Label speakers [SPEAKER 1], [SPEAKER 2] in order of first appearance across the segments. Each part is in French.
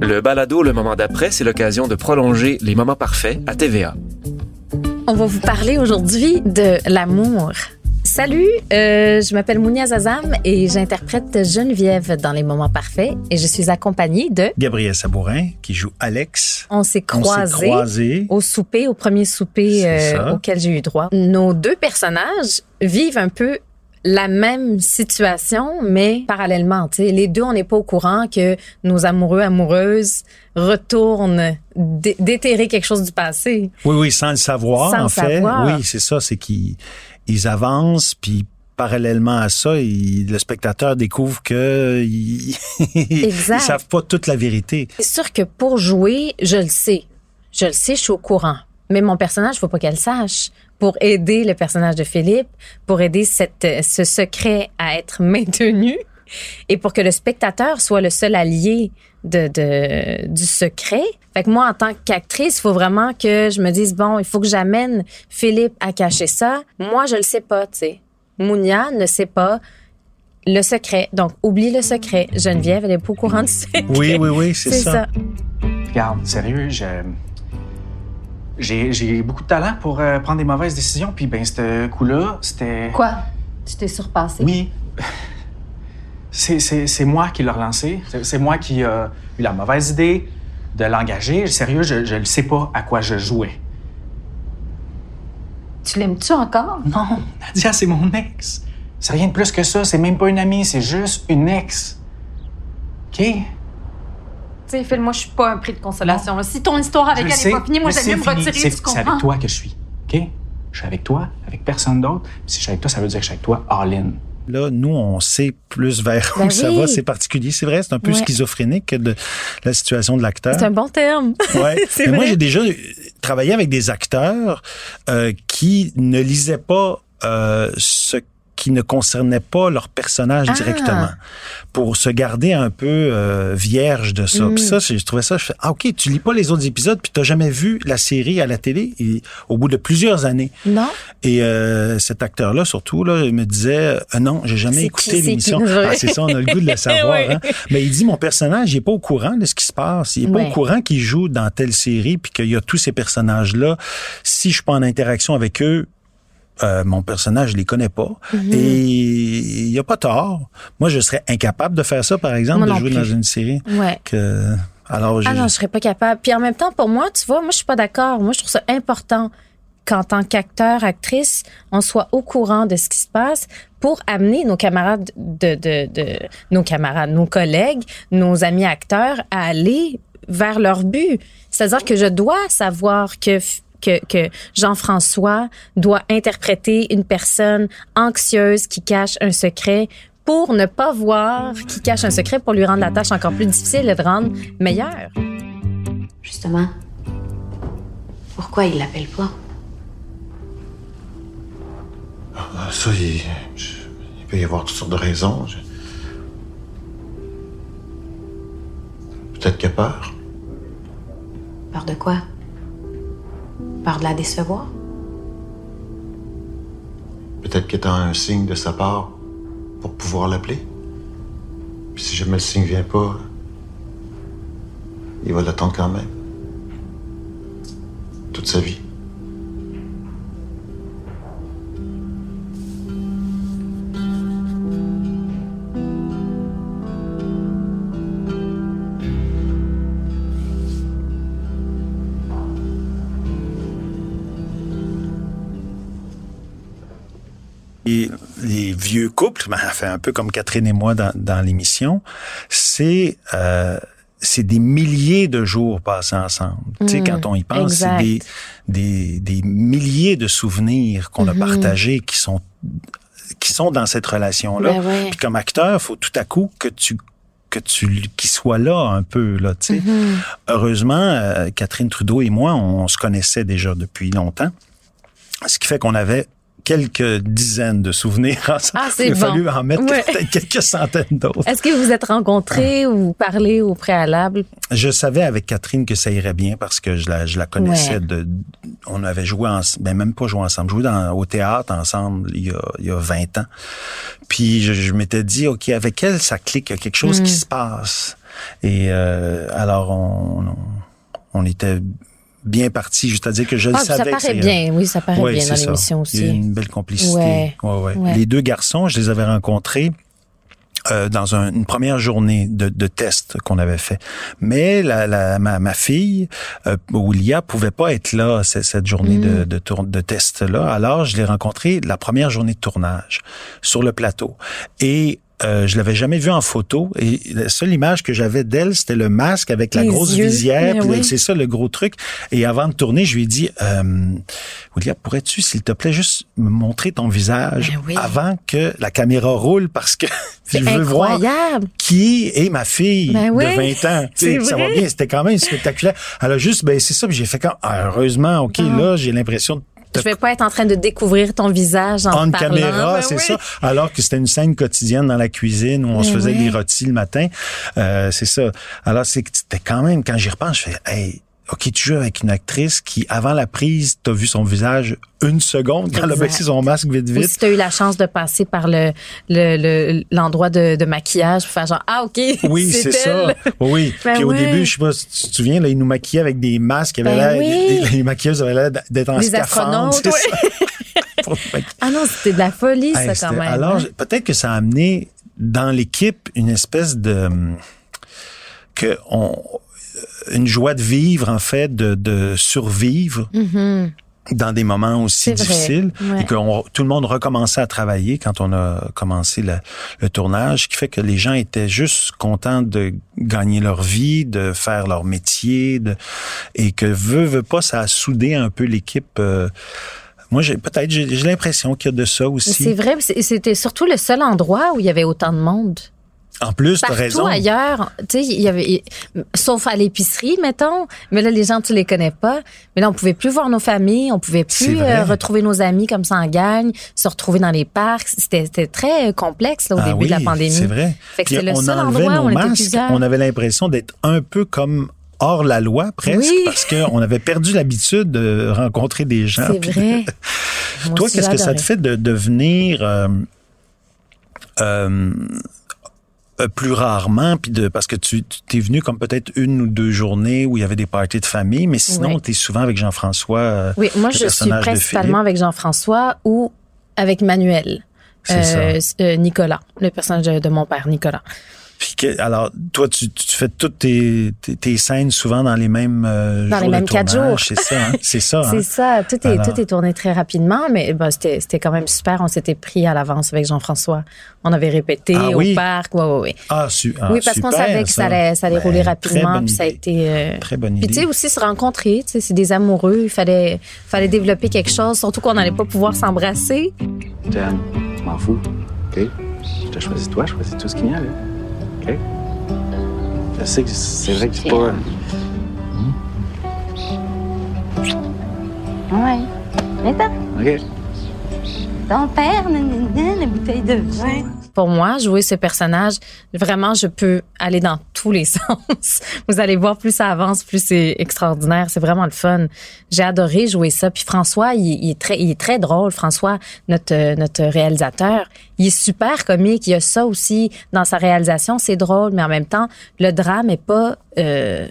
[SPEAKER 1] Le balado Le moment d'après, c'est l'occasion de prolonger les moments parfaits à TVA.
[SPEAKER 2] On va vous parler aujourd'hui de l'amour. Salut, euh, je m'appelle Mounia Zazam et j'interprète Geneviève dans Les Moments Parfaits et je suis accompagnée de
[SPEAKER 3] Gabriel Sabourin qui joue Alex.
[SPEAKER 2] On s'est croisés
[SPEAKER 3] croisés.
[SPEAKER 2] au souper, au premier souper euh, auquel j'ai eu droit. Nos deux personnages vivent un peu la même situation, mais parallèlement. tu sais. Les deux, on n'est pas au courant que nos amoureux, amoureuses retournent dé- déterrer quelque chose du passé.
[SPEAKER 3] Oui, oui, sans le savoir,
[SPEAKER 2] Sans
[SPEAKER 3] en
[SPEAKER 2] le
[SPEAKER 3] fait.
[SPEAKER 2] savoir.
[SPEAKER 3] Oui, c'est ça, c'est qu'ils ils avancent, puis parallèlement à ça, il- le spectateur découvre que ils savent pas toute la vérité.
[SPEAKER 2] C'est sûr que pour jouer, je le sais. Je le sais, je suis au courant. Mais mon personnage, faut pas qu'elle sache. Pour aider le personnage de Philippe, pour aider cette, euh, ce secret à être maintenu et pour que le spectateur soit le seul allié de, de, du secret. Fait que moi, en tant qu'actrice, il faut vraiment que je me dise, bon, il faut que j'amène Philippe à cacher ça. Moi, je le sais pas, tu sais. Mounia ne sait pas le secret. Donc, oublie le secret. Geneviève, elle est pas au courant du secret.
[SPEAKER 3] Oui, oui, oui, c'est
[SPEAKER 2] C'est
[SPEAKER 3] ça.
[SPEAKER 2] ça.
[SPEAKER 4] Regarde, sérieux, je... J'ai, beaucoup de talent pour euh, prendre des mauvaises décisions, puis ben, ce coup-là, c'était...
[SPEAKER 2] Quoi? Tu t'es surpassé?
[SPEAKER 4] Oui. C'est, c'est, c'est moi qui l'ai relancé. C'est, moi qui a eu la mauvaise idée de l'engager. Sérieux, je ne sais pas à quoi je jouais.
[SPEAKER 2] Tu l'aimes-tu encore?
[SPEAKER 4] Non, Nadia, c'est mon ex. C'est rien de plus que ça. C'est même pas une amie, c'est juste une ex. OK?
[SPEAKER 5] Tu sais, Phil, moi, je suis pas un prix de consolation. là. Si ton histoire avec
[SPEAKER 4] Je
[SPEAKER 5] elle
[SPEAKER 4] sais,
[SPEAKER 5] n'est pas finie, moi, j'aime mieux me retirer,
[SPEAKER 4] C'est- avec toi que je suis. OK? Je suis avec toi, avec personne d'autre. Si je suis avec toi, ça veut dire que je suis avec toi all-in.
[SPEAKER 3] Là, nous, on sait plus vers
[SPEAKER 2] Ben
[SPEAKER 3] où ça va. C'est particulier. C'est vrai, c'est un peu
[SPEAKER 2] Ouais.
[SPEAKER 3] schizophrénique de la situation de l'acteur.
[SPEAKER 2] C'est un bon terme.
[SPEAKER 3] Ouais.
[SPEAKER 2] C'est
[SPEAKER 3] Mais moi, j'ai déjà travaillé avec des acteurs euh, qui ne lisaient pas euh, ce qui ne concernait pas leur personnage
[SPEAKER 2] Ah.
[SPEAKER 3] directement pour se garder un peu euh, vierge de ça.
[SPEAKER 2] Mm.
[SPEAKER 3] Puis ça, je trouvais ça, je fais, ah ok, tu lis pas les autres épisodes puis t'as jamais vu la série à la télé et, au bout de plusieurs années.
[SPEAKER 2] Non?
[SPEAKER 3] Et euh, cet acteur-là, surtout, là, il me disait euh, non, j'ai jamais écouté l'émission. Ah, c'est ça, on a le goût de le savoir.
[SPEAKER 2] Oui.
[SPEAKER 3] hein. Mais il dit mon personnage, il est pas au courant de ce qui se passe. Il est pas au courant qu'il joue dans telle série puis qu'il y a tous ces personnages-là. Si je suis pas en interaction avec eux, euh, mon personnage, je les connais pas.
[SPEAKER 2] Mhm.
[SPEAKER 3] Et il y a pas tort. Moi, je serais incapable de faire ça, par exemple,
[SPEAKER 2] Moi
[SPEAKER 3] de jouer
[SPEAKER 2] plus.
[SPEAKER 3] dans une série.
[SPEAKER 2] Ouais.
[SPEAKER 3] Que alors, j'ai-
[SPEAKER 2] Ah non, je serais pas capable. Puis en même temps, pour moi, tu vois, moi, je suis pas d'accord. Moi, je trouve ça important qu'en tant qu'acteur, actrice, on soit au courant de ce qui se passe pour amener nos camarades de, de, de nos camarades, nos collègues, nos amis acteurs à aller vers leur but. C'est-à-dire que je dois savoir que que, que Jean-François doit interpréter une personne anxieuse qui cache un secret pour ne pas voir qui cache un secret pour lui rendre la tâche encore plus difficile et le rendre meilleur.
[SPEAKER 6] Justement, pourquoi il l'appelle pas?
[SPEAKER 7] Ah, Ça, il, je- il peut y avoir toutes sortes de raisons. Je- Peut-être qu'il a peur.
[SPEAKER 6] Peur de quoi? Peur de la décevoir?
[SPEAKER 7] Peut-être qu'il attend un signe de sa part pour pouvoir l'appeler. Puis si jamais le signe vient pas, il va l'attendre quand même. Toute sa vie.
[SPEAKER 3] Vieux couples, ben, fait un peu comme Catherine et moi dans, dans l'émission, c'est euh, c'est des milliers de jours passés ensemble. tu sais,
[SPEAKER 2] Mm,
[SPEAKER 3] quand on y pense, c'est des, des, des milliers de souvenirs qu'on a partagés qui sont qui sont dans cette relation-là.
[SPEAKER 2] Ben ouais.
[SPEAKER 3] Puis comme acteur, faut tout à coup que tu que tu qu'il soit là un peu là, tu sais.
[SPEAKER 2] Mhm.
[SPEAKER 3] Heureusement, euh, Catherine Trudeau et moi, on, se connaissait déjà depuis longtemps, ce qui fait qu'on avait quelques dizaines de souvenirs ensemble.
[SPEAKER 2] Ah, c'est
[SPEAKER 3] Il a
[SPEAKER 2] bon.
[SPEAKER 3] fallu en mettre
[SPEAKER 2] Ouais.
[SPEAKER 3] quelques centaines d'autres.
[SPEAKER 2] Est-ce que vous vous êtes rencontrés ou parlé au préalable?
[SPEAKER 3] Je savais avec Catherine que ça irait bien parce que je la, je la connaissais
[SPEAKER 2] Ouais.
[SPEAKER 3] de, on avait joué en, ben même pas joué ensemble, joué dans, au théâtre ensemble il y a, il y a 20 ans. Puis je, je m'étais dit, OK, avec elle, ça clique, il y a quelque chose qui
[SPEAKER 2] Mm.
[SPEAKER 3] se passe. Et euh, alors, on, on, on était bien parti, juste à dire que je le
[SPEAKER 2] Ah, ça
[SPEAKER 3] savais. que
[SPEAKER 2] paraît bien, oui, ça paraît bien dans
[SPEAKER 3] ça.
[SPEAKER 2] l'émission
[SPEAKER 3] Il y a
[SPEAKER 2] aussi.
[SPEAKER 3] une belle complicité.
[SPEAKER 2] Ouais.
[SPEAKER 3] Ouais. Les deux garçons, je les avais rencontrés euh, dans un- une première journée de, de test qu'on avait fait. Mais la, la, ma, ma fille, euh, Oulia, pouvait pas être là cette journée de, de, tour- de test-là. Alors, je l'ai rencontrée la première journée de tournage sur le plateau. Et euh, je l'avais jamais vue en photo et la seule image que j'avais d'elle, c'était le masque avec la
[SPEAKER 2] Les
[SPEAKER 3] grosse
[SPEAKER 2] yeux.
[SPEAKER 3] visière. Puis
[SPEAKER 2] oui.
[SPEAKER 3] C'est ça le gros truc. Et avant de tourner, je lui ai dit, euh, William, pourrais-tu, s'il te plaît, juste me montrer ton visage
[SPEAKER 2] Ben oui.
[SPEAKER 3] avant que la caméra roule? Parce que je
[SPEAKER 2] C'est
[SPEAKER 3] veux voir qui est ma fille
[SPEAKER 2] Ben oui,
[SPEAKER 3] de 20 ans. Tu sais,
[SPEAKER 2] c'est
[SPEAKER 3] ça va bien, c'était quand même spectaculaire. Elle a juste baissé ça, puis j'ai fait quand ah, heureusement, OK, là, j'ai l'impression de
[SPEAKER 2] Je vais pas être en train de découvrir ton visage en
[SPEAKER 3] en
[SPEAKER 2] te parlant.
[SPEAKER 3] caméra,
[SPEAKER 2] Ben
[SPEAKER 3] c'est
[SPEAKER 2] oui.
[SPEAKER 3] ça. Alors que c'était une scène quotidienne dans la cuisine où on se
[SPEAKER 2] Ben
[SPEAKER 3] faisait
[SPEAKER 2] oui.
[SPEAKER 3] des rôtis le matin. Euh, c'est ça. Alors c'est que c'était quand même, quand j'y repense, je fais, hey, OK, tu joues avec une actrice qui, avant la prise, t'as vu son visage une seconde quand elle a baissé son masque vite,
[SPEAKER 2] Ou
[SPEAKER 3] vite.
[SPEAKER 2] si tu as eu la chance de passer par le le- le- l'endroit de, de maquillage pour faire genre ah OK
[SPEAKER 3] Oui, c'est ça. Oui.
[SPEAKER 2] Ben
[SPEAKER 3] Puis au début, je sais pas si tu te souviens, là, ils nous maquillaient avec des masques. Il y avait
[SPEAKER 2] Ben
[SPEAKER 3] l'air-
[SPEAKER 2] oui.
[SPEAKER 3] les, les maquilleuses avaient l'air d'être en scaphandre. maquiller.
[SPEAKER 2] Ah non, c'était de la folie
[SPEAKER 3] Hey,
[SPEAKER 2] ça quand même.
[SPEAKER 3] Alors,
[SPEAKER 2] hein.
[SPEAKER 3] peut-être que ça a amené dans l'équipe une espèce de que on une joie de vivre en fait, de, de survivre
[SPEAKER 2] Mhm.
[SPEAKER 3] dans des moments aussi difficiles
[SPEAKER 2] ouais.
[SPEAKER 3] et que on- tout le monde recommençait à travailler quand on a commencé le, le tournage, ce qui fait que les gens étaient juste contents de gagner leur vie, de faire leur métier, de, et que veut veut pas, ça a soudé un peu l'équipe. euh, moi, j'ai peut-être j'ai l'impression qu'il y a de ça aussi.
[SPEAKER 2] C'est vrai, c'était surtout le seul endroit où il y avait autant de monde.
[SPEAKER 3] En plus, t'as
[SPEAKER 2] Partout
[SPEAKER 3] raison.
[SPEAKER 2] ailleurs, tu sais, il y avait, sauf à l'épicerie, mettons. Mais là, les gens, tu les connais pas. Mais là, on pouvait plus voir nos familles, on pouvait plus euh, retrouver nos amis comme ça en gagne, se retrouver dans les parcs. C'était très complexe là, au
[SPEAKER 3] Ah
[SPEAKER 2] début
[SPEAKER 3] oui,
[SPEAKER 2] de la pandémie.
[SPEAKER 3] C'est vrai.
[SPEAKER 2] Fait que c'est le
[SPEAKER 3] on
[SPEAKER 2] seul
[SPEAKER 3] enlevait
[SPEAKER 2] endroit où
[SPEAKER 3] nos
[SPEAKER 2] on était plusieurs.
[SPEAKER 3] On avait l'impression d'être un peu comme hors la loi presque
[SPEAKER 2] Oui.
[SPEAKER 3] parce qu'on avait perdu l'habitude de rencontrer des gens.
[SPEAKER 2] C'est vrai. Moi
[SPEAKER 3] Toi, qu'est-ce que ça te fait de devenir euh, euh, euh, plus rarement, puis de parce que tu tu es venu comme peut-être une ou deux journées où il y avait des parties de famille, mais sinon
[SPEAKER 2] Ouais.
[SPEAKER 3] tu es souvent avec Jean-François. euh,
[SPEAKER 2] Oui, moi, je suis principalement avec Jean-François ou avec Manuel. Euh, euh, Nicolas, le personnage de, de mon père, Nicolas.
[SPEAKER 3] Puis que- alors, toi, tu, tu fais toutes tes, tes, tes scènes souvent dans les mêmes euh,
[SPEAKER 2] Dans
[SPEAKER 3] jours
[SPEAKER 2] les mêmes quatre jours.
[SPEAKER 3] C'est ça, hein? c'est ça. hein?
[SPEAKER 2] C'est ça, tout est,
[SPEAKER 3] Alors.
[SPEAKER 2] tout est tourné très rapidement, mais bah, c'était c'était quand même super. On s'était pris à l'avance avec Jean-François. On avait répété
[SPEAKER 3] Ah
[SPEAKER 2] au
[SPEAKER 3] oui?
[SPEAKER 2] parc. Ouais, ouais, ouais.
[SPEAKER 3] Ah, su- ah,
[SPEAKER 2] oui, parce qu'on savait que ça allait, ça allait
[SPEAKER 3] Ben,
[SPEAKER 2] rouler
[SPEAKER 3] très
[SPEAKER 2] rapidement,
[SPEAKER 3] bonne
[SPEAKER 2] puis ça a
[SPEAKER 3] idée.
[SPEAKER 2] été. euh,
[SPEAKER 3] Très bonne
[SPEAKER 2] Puis tu sais
[SPEAKER 3] idée.
[SPEAKER 2] aussi se rencontrer, tu sais, c'est des amoureux. Il fallait, fallait développer quelque chose, surtout qu'on n'allait pas pouvoir s'embrasser.
[SPEAKER 4] M'en fous. OK? Je te choisis toi, je choisis tout ce qu'il y a, là. OK? Je sais que c'est vrai que c'est pas.
[SPEAKER 8] Ouais. Attends,
[SPEAKER 4] OK?
[SPEAKER 8] ton père, nanana, la bouteille de vin.
[SPEAKER 2] Pour moi, jouer ce personnage, vraiment, je peux aller dans tous les sens. Vous allez voir, plus ça avance, plus c'est extraordinaire. C'est vraiment le fun. J'ai adoré jouer ça. Puis François, il, il est très, il est très drôle. François, notre euh, notre réalisateur, il est super comique. Il y a ça aussi dans sa réalisation. C'est drôle, mais en même temps, le drame est pas euh,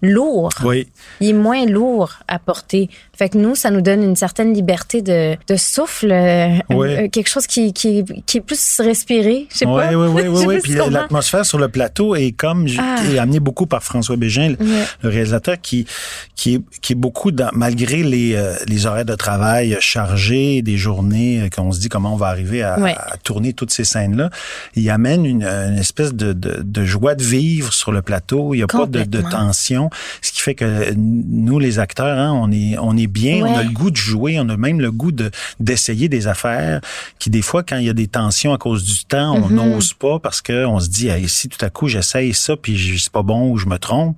[SPEAKER 2] lourd.
[SPEAKER 3] Oui,
[SPEAKER 2] Il est moins lourd à porter. Fait que nous, ça nous donne une certaine liberté de, de souffle, euh,
[SPEAKER 3] Ouais.
[SPEAKER 2] euh, quelque chose qui, qui, qui est plus respiré. Je sais pas.
[SPEAKER 3] oui, oui, oui, oui. Puis l'atmosphère sur le plateau est comme
[SPEAKER 2] Ah.
[SPEAKER 3] est amenée beaucoup par François Bégin, le, réalisateur, qui qui est qui est beaucoup dans, malgré les euh, les horaires de travail chargés, des journées euh, qu'on se dit comment on va arriver à,
[SPEAKER 2] Ouais.
[SPEAKER 3] à tourner toutes ces scènes là, il amène une, une espèce de, de de joie de vivre sur le plateau. Il y a pas de, de tension, ce qui fait que nous les acteurs, hein, on est on est bien, on a le goût de jouer, on a même le goût de d'essayer des affaires qui des fois quand il y a des tensions à cause du temps, on
[SPEAKER 2] Mhm.
[SPEAKER 3] n'ose pas parce que on se dit hey, si tout à coup j'essaye ça puis je- c'est pas bon ou je me trompe.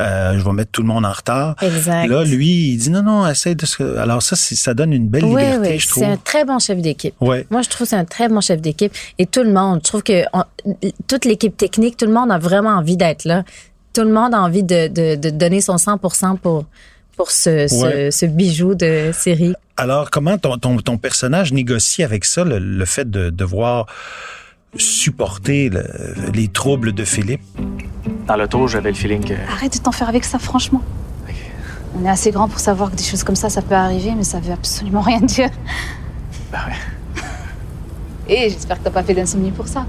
[SPEAKER 3] euh, je vais mettre tout le monde en retard.
[SPEAKER 2] Exact.
[SPEAKER 3] Là, lui, il dit non, non, essaye de se... Alors ça, ça donne une belle
[SPEAKER 2] Oui,
[SPEAKER 3] liberté,
[SPEAKER 2] oui,
[SPEAKER 3] je trouve.
[SPEAKER 2] c'est un très bon chef d'équipe. Moi, je trouve que c'est un très bon chef d'équipe. Et tout le monde, je trouve que on- toute l'équipe technique, tout le monde a vraiment envie d'être là. Tout le monde a envie de, de, de donner son 100% pour, pour ce, ce,
[SPEAKER 3] Ouais.
[SPEAKER 2] ce bijou de série.
[SPEAKER 3] Alors, comment ton, ton, ton personnage négocie avec ça, le, le fait de devoir supporter le- les troubles de Philippe?
[SPEAKER 4] Dans l'auto, j'avais le feeling que.
[SPEAKER 8] Arrête de t'en faire avec ça, franchement. On est assez grand pour savoir que des choses comme ça, ça peut arriver, mais ça veut absolument rien dire.
[SPEAKER 4] Ben ouais.
[SPEAKER 8] Et j'espère que t'as pas fait d'insomnie pour ça.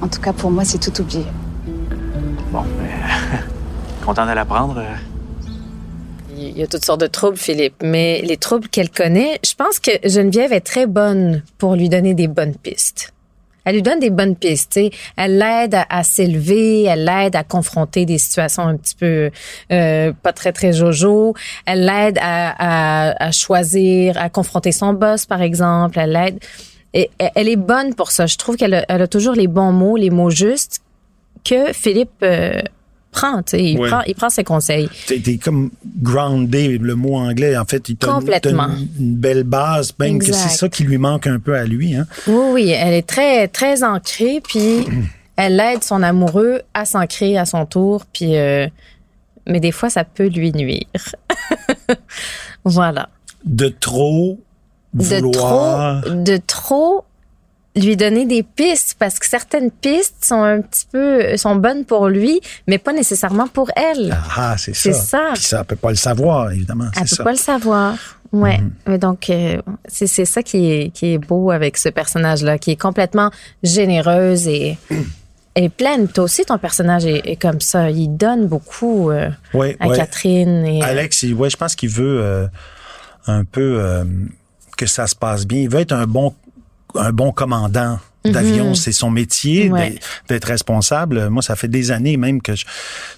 [SPEAKER 8] En tout cas, pour moi, c'est tout oublié.
[SPEAKER 4] Bon, ben, content de l'apprendre.
[SPEAKER 2] Il y a toutes sortes de troubles, Philippe, mais les troubles qu'elle connaît, je pense que Geneviève est très bonne pour lui donner des bonnes pistes. Elle lui donne des bonnes pistes, tu sais. Elle l'aide à, s'élever, elle l'aide à confronter des situations un petit peu euh, pas très très jojo. Elle l'aide à, à, à choisir, à confronter son boss, par exemple. Elle l'aide. Et elle est bonne pour ça. Je trouve qu'elle a, elle a toujours les bons mots, les mots justes que Philippe euh, prend. Tu sais, il
[SPEAKER 3] Ouais.
[SPEAKER 2] prend, il prend ses conseils.
[SPEAKER 3] T'es t'es comme groundé, le mot anglais. En fait, il
[SPEAKER 2] Complètement.
[SPEAKER 3] une, une belle base, même que c'est ça qui lui manque un peu à lui. Hein?
[SPEAKER 2] Oui, oui, elle est très, très ancrée, puis elle aide son amoureux à s'ancrer à son tour, puis euh, mais des fois ça peut lui nuire. voilà.
[SPEAKER 3] De trop
[SPEAKER 2] De
[SPEAKER 3] vouloir...
[SPEAKER 2] trop, de trop lui donner des pistes parce que certaines pistes sont un petit peu sont bonnes pour lui, mais pas nécessairement pour elle.
[SPEAKER 3] Ah, c'est ça.
[SPEAKER 2] C'est ça.
[SPEAKER 3] Puis ça, elle peut pas le savoir, évidemment.
[SPEAKER 2] Elle peut
[SPEAKER 3] ça.
[SPEAKER 2] pas le savoir. Ouais. Mais donc euh, c'est c'est ça qui est qui est beau avec ce personnage là, qui est complètement généreuse et elle est pleine. Toi aussi ton personnage est, est comme ça. Il donne beaucoup euh,
[SPEAKER 3] Ouais,
[SPEAKER 2] à
[SPEAKER 3] ouais.
[SPEAKER 2] Catherine. Et, euh,
[SPEAKER 3] Alex, ouais, je pense qu'il veut euh, un peu que ça se passe bien. Il veut être un bon un bon commandant d'avion, c'est son métier
[SPEAKER 2] Mhm. Ouais.
[SPEAKER 3] d'être- d'être responsable. Moi, ça fait des années même que je,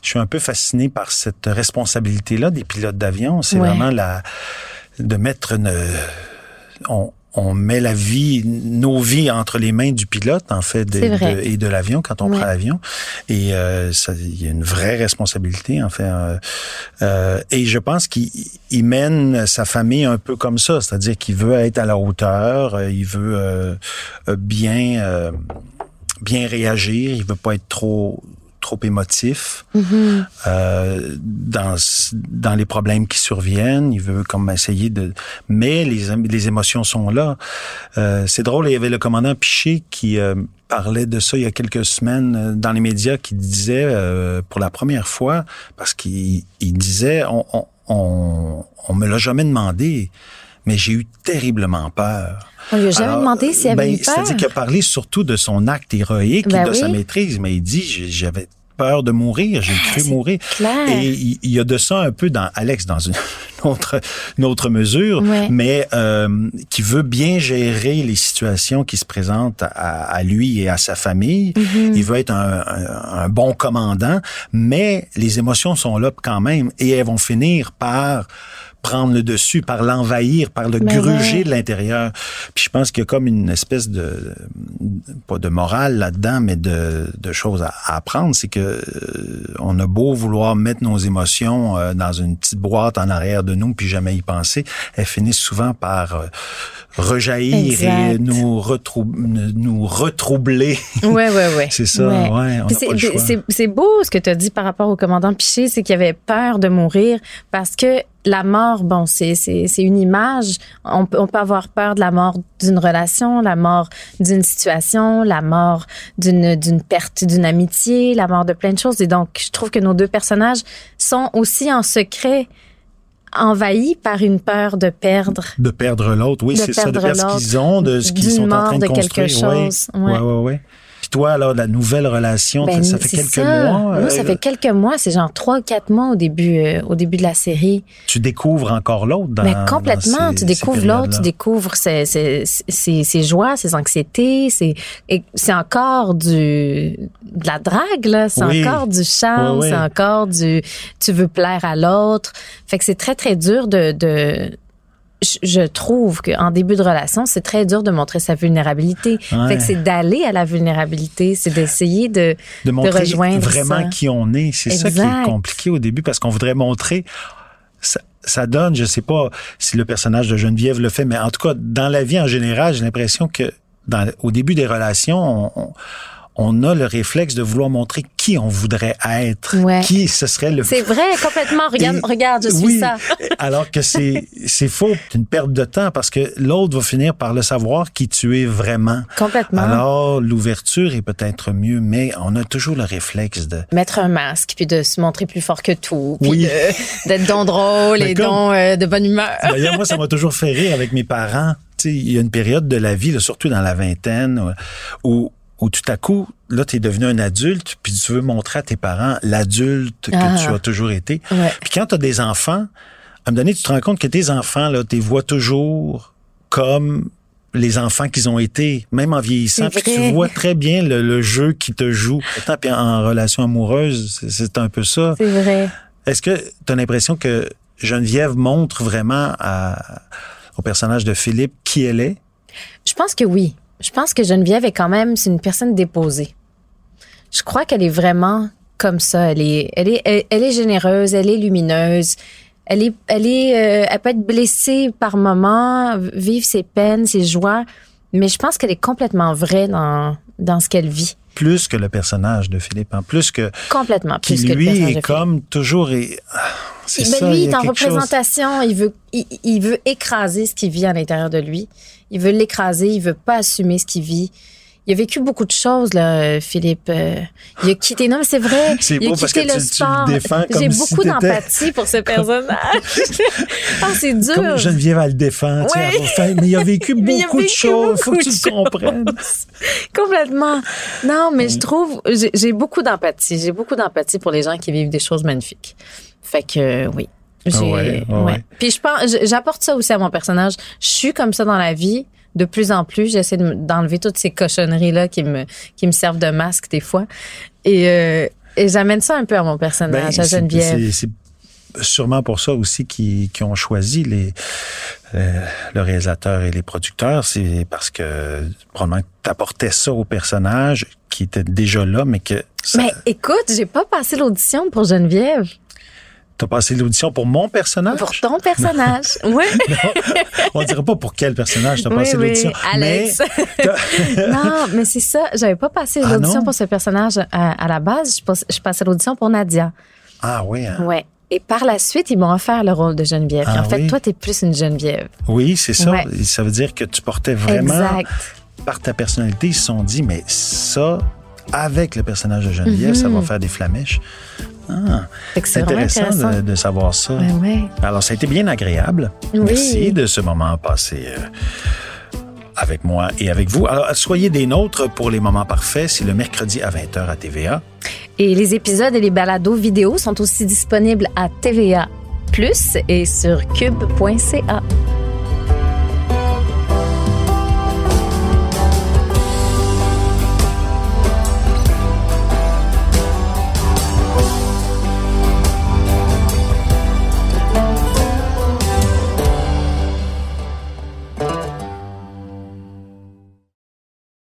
[SPEAKER 3] je suis un peu fasciné par cette responsabilité-là des pilotes d'avion. C'est
[SPEAKER 2] Ouais.
[SPEAKER 3] vraiment la de mettre une on, on met la vie, nos vies entre les mains du pilote, en fait, de- de- et de l'avion quand on
[SPEAKER 2] Ouais.
[SPEAKER 3] prend l'avion. Et euh, ça, il y a une vraie responsabilité, en fait. euh, euh, et je pense qu'il il mène sa famille un peu comme ça, c'est-à-dire qu'il veut être à la hauteur, il veut bien euh, bien réagir, il veut pas être trop trop émotif
[SPEAKER 2] mhm.
[SPEAKER 3] euh, dans dans les problèmes qui surviennent. Il veut comme essayer de, mais les les émotions sont là. Euh, c'est drôle, il y avait le commandant Piché qui euh, parlait de ça il y a quelques semaines euh, dans les médias, qui disait euh, pour la première fois parce qu'il il disait on on on, on me l'a jamais demandé. Mais j'ai eu terriblement peur.
[SPEAKER 2] On lui a jamais
[SPEAKER 3] Alors,
[SPEAKER 2] demandé s'il avait
[SPEAKER 3] ben,
[SPEAKER 2] eu peur?
[SPEAKER 3] C'est-à-dire qu'il a parlé surtout de son acte héroïque
[SPEAKER 2] Ben
[SPEAKER 3] et de sa maîtrise, mais il dit j'avais peur de mourir, j'ai cru
[SPEAKER 2] c'est
[SPEAKER 3] mourir.
[SPEAKER 2] clair.
[SPEAKER 3] Et il, il y a de ça un peu dans Alex dans une autre, une autre mesure,
[SPEAKER 2] Ouais.
[SPEAKER 3] mais euh, qui veut bien gérer les situations qui se présentent à, à lui et à sa famille.
[SPEAKER 2] Mm-hmm.
[SPEAKER 3] Il veut être un, un- un bon commandant, mais les émotions sont là quand même et elles vont finir par prendre le dessus, par l'envahir, par le
[SPEAKER 2] Ben
[SPEAKER 3] gruger
[SPEAKER 2] ouais.
[SPEAKER 3] de l'intérieur. Puis je pense qu'il y a comme une espèce de pas de morale là-dedans, mais de, de choses à, à apprendre, c'est que euh, on a beau vouloir mettre nos émotions euh, dans une petite boîte en arrière de nous, puis jamais y penser, elles finissent souvent par euh, rejaillir et nous, retrou- nous retroubler.
[SPEAKER 2] Ouais, ouais, ouais.
[SPEAKER 3] C'est ça, ouais,
[SPEAKER 2] c'est- beau ce que tu as dit par rapport au commandant Piché, c'est qu'il avait peur de mourir parce que la mort, bon, c'est une image. On peut on peut avoir peur de la mort d'une relation, la mort d'une situation, la mort d'une perte d'une amitié, la mort de plein de choses. Et donc, je trouve que nos deux personnages sont aussi en secret envahis par une peur de perdre.
[SPEAKER 3] De perdre l'autre, oui, c'est ça, de
[SPEAKER 2] perdre
[SPEAKER 3] ce qu'ils ont, de ce qu'ils sont en train de,
[SPEAKER 2] de quelque
[SPEAKER 3] construire. Ouais.
[SPEAKER 2] chose, ouais.
[SPEAKER 3] ouais, ouais, ouais. Puis toi, alors, la nouvelle relation,
[SPEAKER 2] Ben,
[SPEAKER 3] ça fait quelques
[SPEAKER 2] ça.
[SPEAKER 3] mois.
[SPEAKER 2] Moi, ça
[SPEAKER 3] euh,
[SPEAKER 2] fait quelques mois. C'est genre trois ou quatre mois au début, euh, au début de la série.
[SPEAKER 3] Tu découvres encore l'autre dans
[SPEAKER 2] Mais
[SPEAKER 3] dans
[SPEAKER 2] complètement.
[SPEAKER 3] ces-
[SPEAKER 2] tu découvres l'autre, tu découvres ses, ses, ses, ses joies, ses anxiétés. C'est, encore du, de la drague, là. C'est
[SPEAKER 3] Oui.
[SPEAKER 2] encore du charme.
[SPEAKER 3] Oui, oui.
[SPEAKER 2] C'est encore du, tu veux plaire à l'autre. Fait que c'est très, très dur de, de, je, trouve qu'en début de relation, c'est très dur de montrer sa vulnérabilité.
[SPEAKER 3] Ouais.
[SPEAKER 2] Fait que c'est d'aller à la vulnérabilité, c'est d'essayer de,
[SPEAKER 3] de montrer
[SPEAKER 2] rejoindre
[SPEAKER 3] vraiment
[SPEAKER 2] ça.
[SPEAKER 3] qui on est. C'est ça qui est compliqué au début parce qu'on voudrait montrer. Ça, ça donne, je sais pas si le personnage de Geneviève le fait, mais en tout cas, dans la vie en général, j'ai l'impression que dans, au début des relations, on, on- on a le réflexe de vouloir montrer qui on voudrait être,
[SPEAKER 2] Ouais.
[SPEAKER 3] qui ce serait le
[SPEAKER 2] C'est vrai, complètement. Regarde,
[SPEAKER 3] Et-
[SPEAKER 2] regarde, je suis
[SPEAKER 3] oui,
[SPEAKER 2] ça.
[SPEAKER 3] alors que c'est c'est faux, c'est une perte de temps parce que l'autre va finir par le savoir qui tu es vraiment.
[SPEAKER 2] Complètement.
[SPEAKER 3] Alors l'ouverture est peut-être mieux, mais on a toujours le réflexe de
[SPEAKER 2] Mettre un masque, puis de se montrer plus fort que tout, puis
[SPEAKER 3] Oui.
[SPEAKER 2] d'être donc drôle et donc euh, de bonne humeur.
[SPEAKER 3] D'ailleurs, moi, ça m'a toujours fait rire avec mes parents. Tu sais, il y a une période de la vie, là, surtout dans la vingtaine, où, où tout à coup, là, tu es devenu un adulte, puis tu veux montrer à tes parents l'adulte que
[SPEAKER 2] Ah.
[SPEAKER 3] tu as toujours été.
[SPEAKER 2] Ouais.
[SPEAKER 3] Puis quand tu as des enfants, à un moment donné, tu te rends compte que tes enfants, là, tu les vois toujours comme les enfants qu'ils ont été, même en vieillissant. Puis tu vois très bien le, le jeu qui te joue. Puis en relation amoureuse, c'est- c'est un peu ça.
[SPEAKER 2] C'est vrai.
[SPEAKER 3] Est-ce que tu as l'impression que Geneviève montre vraiment à- au personnage de Philippe qui elle est?
[SPEAKER 2] Je pense que oui. Je pense que Geneviève est quand même, c'est une personne déposée. Je crois qu'elle est vraiment comme ça. Elle est, elle est, elle, elle est généreuse, elle est lumineuse. Elle est, elle est, euh, elle peut être blessée par moments, vivre ses peines, ses joies, mais je pense qu'elle est complètement vraie dans, dans ce qu'elle vit.
[SPEAKER 3] Plus que le personnage de Philippe, en plus que
[SPEAKER 2] Complètement.
[SPEAKER 3] qui
[SPEAKER 2] Plus que le
[SPEAKER 3] lui
[SPEAKER 2] personnage
[SPEAKER 3] est
[SPEAKER 2] de
[SPEAKER 3] comme toujours et c'est
[SPEAKER 2] Ben,
[SPEAKER 3] ça.
[SPEAKER 2] lui,
[SPEAKER 3] il
[SPEAKER 2] il est en
[SPEAKER 3] chose-
[SPEAKER 2] représentation. Il veut, il, il veut écraser ce qu'il vit à l'intérieur de lui. Il veut l'écraser. Il veut pas assumer ce qu'il vit. Il a vécu beaucoup de choses, là, Philippe. Euh, il a quitté, non, mais c'est vrai.
[SPEAKER 3] C'est
[SPEAKER 2] il a
[SPEAKER 3] parce
[SPEAKER 2] quitté
[SPEAKER 3] que
[SPEAKER 2] le
[SPEAKER 3] tu-
[SPEAKER 2] sport. J'ai
[SPEAKER 3] si
[SPEAKER 2] beaucoup d'empathie pour ce personnage. ah, c'est dur.
[SPEAKER 3] Comme Geneviève, elle le défend. tu sais, elle mais il a vécu beaucoup
[SPEAKER 2] il
[SPEAKER 3] de choses. Faut
[SPEAKER 2] beaucoup
[SPEAKER 3] que tu le comprennes.
[SPEAKER 2] Complètement. Non, mais je trouve, j'ai j'ai beaucoup d'empathie. J'ai beaucoup d'empathie pour les gens qui vivent des choses magnifiques. Fait que, oui. J'ai-
[SPEAKER 3] Ah ouais, ouais.
[SPEAKER 2] Puis je pense, j'apporte ça aussi à mon personnage. Je suis comme ça dans la vie. De plus en plus, j'essaie d'enlever toutes ces cochonneries-là qui me, qui me servent de masque des fois. Et, euh, et j'amène ça un peu à mon personnage,
[SPEAKER 3] Ben,
[SPEAKER 2] à
[SPEAKER 3] c'est-
[SPEAKER 2] Geneviève.
[SPEAKER 3] c'est- C'est sûrement pour ça aussi qu'ils qu'ils ont choisi les, euh, le réalisateur et les producteurs. C'est parce que probablement que t'apportais ça au personnage qui était déjà là, mais que ça-
[SPEAKER 2] Mais écoute, j'ai pas passé l'audition pour Geneviève.
[SPEAKER 3] T'as passé l'audition pour mon personnage?
[SPEAKER 2] Pour ton personnage. oui.
[SPEAKER 3] On dirait pas pour quel personnage t'as
[SPEAKER 2] Oui,
[SPEAKER 3] passé
[SPEAKER 2] oui,
[SPEAKER 3] l'audition.
[SPEAKER 2] Alex.
[SPEAKER 3] Mais
[SPEAKER 2] non, mais c'est ça. J'avais pas passé
[SPEAKER 3] Ah
[SPEAKER 2] l'audition pour ce personnage à, à la base. Je, passe- je passais l'audition pour Nadia.
[SPEAKER 3] ah oui, hein.
[SPEAKER 2] Ouais. Et par la suite, ils m'ont offert le rôle de Geneviève.
[SPEAKER 3] Ah
[SPEAKER 2] en fait,
[SPEAKER 3] oui?
[SPEAKER 2] toi, t'es plus une Geneviève.
[SPEAKER 3] oui, c'est ça.
[SPEAKER 2] Ouais.
[SPEAKER 3] Ça veut dire que tu portais vraiment
[SPEAKER 2] Exact.
[SPEAKER 3] par ta personnalité. Ils se sont dit, mais ça, avec le personnage de Geneviève, ça va faire des flamèches. Ah, c'est intéressant,
[SPEAKER 2] intéressant.
[SPEAKER 3] De, de savoir ça.
[SPEAKER 2] Ben ouais.
[SPEAKER 3] Alors, ça a été bien agréable.
[SPEAKER 2] Oui.
[SPEAKER 3] Merci de ce moment passé euh, avec moi et avec vous. Alors, soyez des nôtres pour les moments parfaits. C'est le mercredi à 20h à TVA.
[SPEAKER 2] Et les épisodes et les balados vidéo sont aussi disponibles à TVA Plus et sur cube.ca.